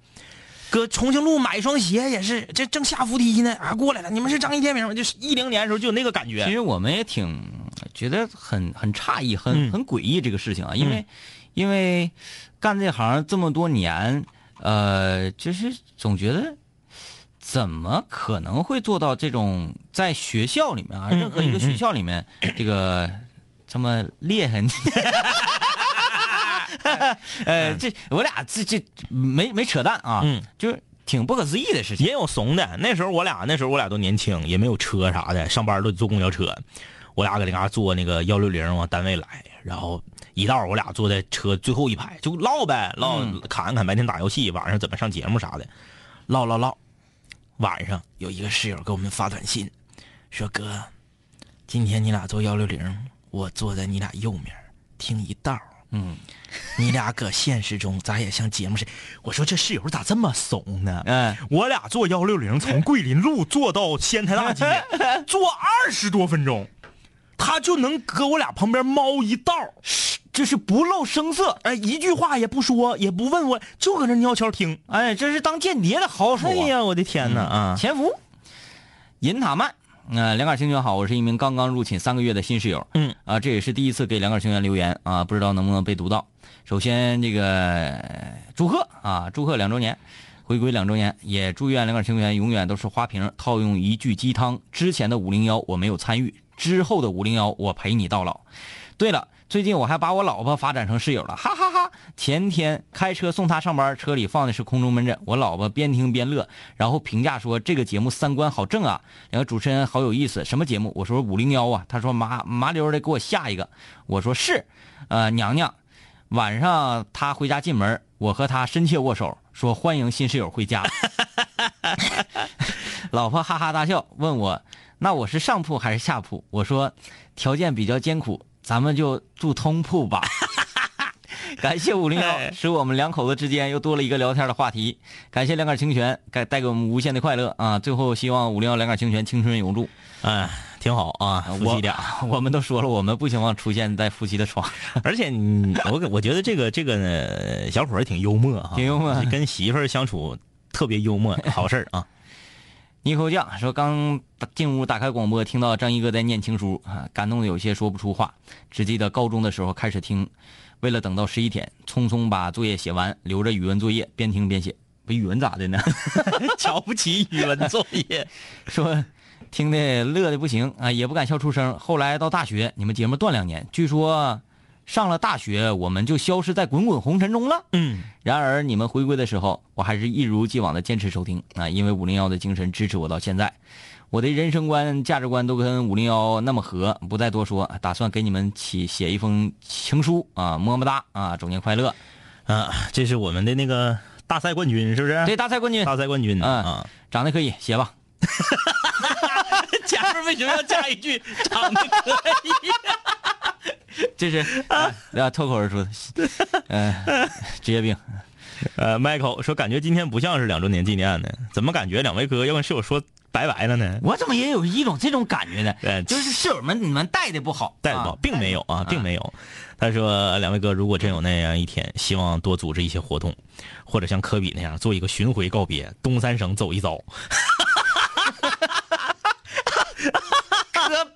搁重庆路买一双鞋也是，这正下扶梯呢啊，过来了，你们是张一天明吗？就是一零年的时候就有那个感觉。其实我们也挺觉得很很诧异，很嗯很诡异这个事情啊，因为因为干这行这么多年，呃，就是总觉得怎么可能会做到这种在学校里面啊，嗯任何一个学校里面这个这么厉害？<laughs> <laughs> 呃，这我俩这这没没扯淡啊，嗯，就是挺不可思议的事情。也有怂的。那时候我俩那时候我俩都年轻，也没有车啥的，上班都坐公交车。我俩搁那嘎坐那个幺六零往单位来，然后一道我俩坐在车最后一排就唠呗，唠嗯侃侃白天打游戏，晚上怎么上节目啥的，唠唠唠。晚上有一个室友给我们发短信，说哥，今天你俩坐幺六零，我坐在你俩右面听一道。嗯你俩搁现实中咋也像节目似的？我说这室友咋这么怂呢？嗯，我俩坐幺六零从桂林路坐到仙台大街，<laughs> 坐二十多分钟，他就能搁我俩旁边猫一道，就是不露声色。哎，一句话也不说，也不问我，就搁那尿悄听。哎，这是当间谍的好手啊！哎呀，我的天哪啊！潜伏，银塔曼，呃，两杆清泉好，我是一名刚刚入寝三个月的新室友，嗯，啊，这也是第一次给两杆星员留言啊，不知道能不能被读到。首先，这个呃祝贺啊，祝贺两周年，回归两周年，也祝愿两杆星员永远都是花瓶。套用一句鸡汤，之前的五零幺我没有参与，之后的五零幺我陪你到老。对了，最近我还把我老婆发展成室友了，哈哈哈前天开车送她上班，车里放的是空中门诊，我老婆边听边乐，然后评价说这个节目三观好正啊，两个主持人好有意思。什么节目？我说五零幺啊，她说麻麻溜的给我下一个，我说是，呃娘娘。晚上他回家进门，我和他深切握手，说欢迎新室友回家。<laughs> 老婆哈哈大笑，问我那我是上铺还是下铺？我说条件比较艰苦，咱们就住通铺吧。<laughs> 感谢五零幺，使我们两口子之间又多了一个聊天的话题。感谢两杆清泉，带带给我们无限的快乐啊！最后希望五零幺两杆清泉青春永驻。哎，挺好啊，夫妻俩，<laughs> 我们都说了，我们不希望出现在夫妻的床上。<laughs> 而且你，我我觉得这个这个呢，小伙儿挺幽默哈，挺幽默，跟媳妇儿相处特别幽默，好事儿啊。尼口酱说：“刚进屋打开广播，听到张一哥在念情书啊，感动的有些说不出话。只记得高中的时候开始听，为了等到十一天，匆匆把作业写完，留着语文作业，边听边写。不，语文咋的呢？<laughs> 瞧不起语文作业，说。”听的乐的不行啊，也不敢笑出声。后来到大学，你们节目断两年，据说上了大学我们就消失在滚滚红尘中了。嗯，然而你们回归的时候，我还是一如既往的坚持收听啊，因为五零幺的精神支持我到现在。我的人生观、价值观都跟五零幺那么合，不再多说，打算给你们起写一封情书啊，么么哒啊，周年快乐啊！这是我们的那个大赛冠军，是不是？对，大赛冠军，大赛冠军啊，长得可以，写吧。<laughs> 前面为什么要加一句 <laughs> “长得可以”？<laughs> 这是啊，脱口而出的，嗯，<laughs> 职业病。呃，Michael 说，感觉今天不像是两周年纪念呢，怎么感觉两位哥要跟室友说拜拜了呢？我怎么也有一种这种感觉呢？对，就是室友们你们带的不好，带的不好，并没有啊，并没有。他说，两位哥，如果真有那样一天，希望多组织一些活动，或者像科比那样做一个巡回告别，东三省走一遭。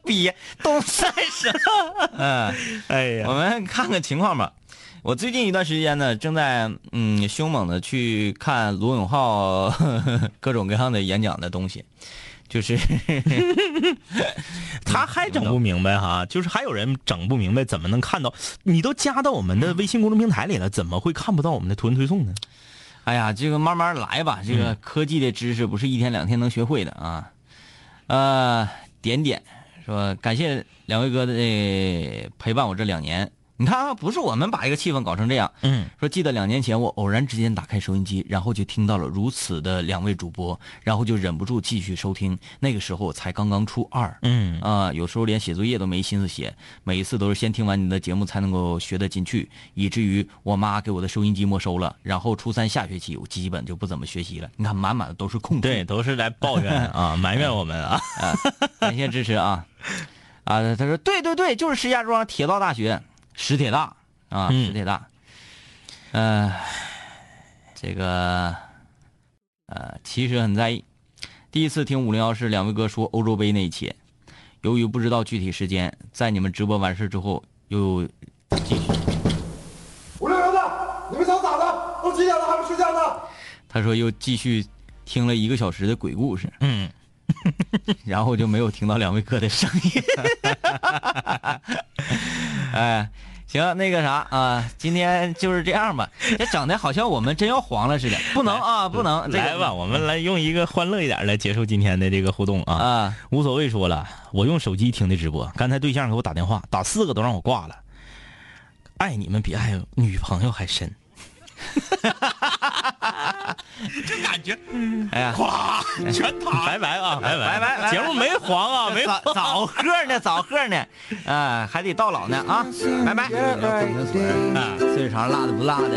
科比东三省，<laughs> 嗯，哎呀，我们看看情况吧。我最近一段时间呢，正在嗯凶猛的去看罗永浩 <laughs> 各种各样的演讲的东西，就是 <laughs> 他还整不明白哈，就是还有人整不明白，怎么能看到？你都加到我们的微信公众平台里了，怎么会看不到我们的图文推送呢？哎呀，这个慢慢来吧，这个科技的知识不是一天两天能学会的啊。呃，点点说感谢两位哥的陪伴我这两年。你看啊，不是我们把一个气氛搞成这样。嗯，说记得两年前我偶然之间打开收音机，然后就听到了如此的两位主播，然后就忍不住继续收听。那个时候我才刚刚初二。嗯啊，有时候连写作业都没心思写，每一次都是先听完你的节目才能够学得进去，以至于我妈给我的收音机没收了。然后初三下学期我基本就不怎么学习了。你看，满满的都是空。对，都是来抱怨啊，埋怨我们啊。<laughs> 感谢支持啊啊！他说对对对，就是石家庄铁道大学。石铁大啊，石铁大，嗯，这个呃，其实很在意。第一次听五零幺是两位哥说欧洲杯那一期，由于不知道具体时间，在你们直播完事之后又继续。五六幺的，你们想咋的？都几点了还不睡觉呢？他说又继续听了一个小时的鬼故事，嗯，<laughs> 然后就没有听到两位哥的声音。<laughs> 哎。行，那个啥啊，今天就是这样吧。这整的好像我们真要黄了似的，不能啊，不能。来吧，我们来用一个欢乐一点来结束今天的这个互动啊。啊，无所谓，说了，我用手机听的直播。刚才对象给我打电话，打四个都让我挂了。爱你们比爱女朋友还深。<laughs> <laughs> 这感觉，哎呀，哗，全塌，<laughs> 拜拜啊，拜拜拜拜，节目没黄啊，没早早贺呢，早喝呢，<laughs> 啊，还得到老呢啊，拜拜，啊，岁数长辣的不辣的，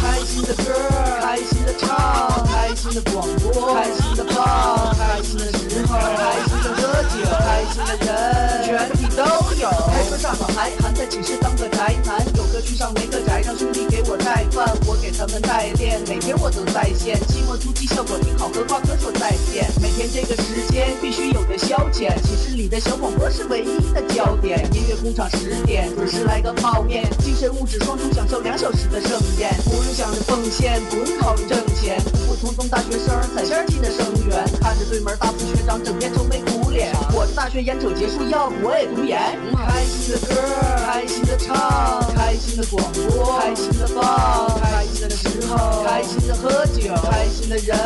开心的歌，开心的唱，开心的广播，开心的放，开心的时候，开心的喝酒，开心的人，全体都有。开车上好还含在寝室当个宅男，有个去上没个宅，让兄弟给我带饭，我给他们带练，每天我都在线。期末突击效果挺好，和瓜哥说再见。每天这个时。消遣。寝室里的小广播是唯一的焦点。音乐工厂十点准时来个泡面，精神物质双重享受两小时的盛宴。不用想着奉献，不用考虑挣钱，普普通通大学生踩线进的生源，看着对门大四学长整天愁眉苦脸，我这大学眼瞅结束，要不我也读研。开心的歌，开心的唱，开心的广播，开心的放，开心的时候，开心的喝酒，开心的人，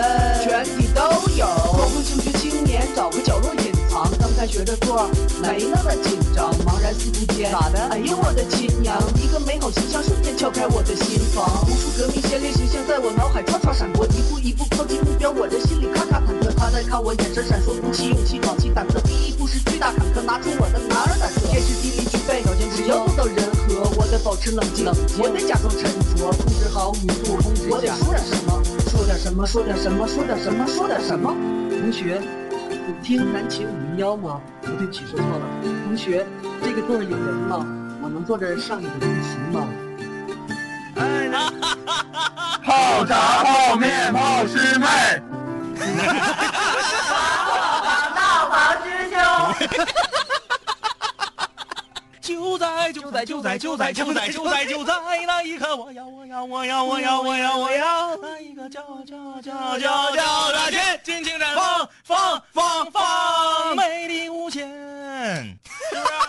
全体都有。光棍休学青年找个角落学着做没那么紧张，茫然四顾间，咋的？哎呦我的亲娘！一个美好形象瞬间敲开我的心房，无数革命先烈形象在我脑海唰唰闪过，一步一步靠近目标，我的心里咔咔忐忑。他在看我，眼神闪烁，鼓起勇气，壮起胆子，第一步是巨大坎坷，拿出我的男儿胆色，天时地利具备，条件只要做到人和，我得保持冷静，我得假装沉着，控制好语速，我得说点什么，说点什么，说点什么，说点什么，说点什么。同学，你听南秦五零幺吗？不对不起，说错了。同学，这个座儿有人吗？我能坐这儿上一节自习吗？<laughs> 泡茶、泡面、泡师妹。<laughs> 就在就在就在就在就在就在就在那一刻，我要我要我要我要我要我要那一个叫叫叫叫叫的天，尽情绽放放放放，美丽无限，是不是？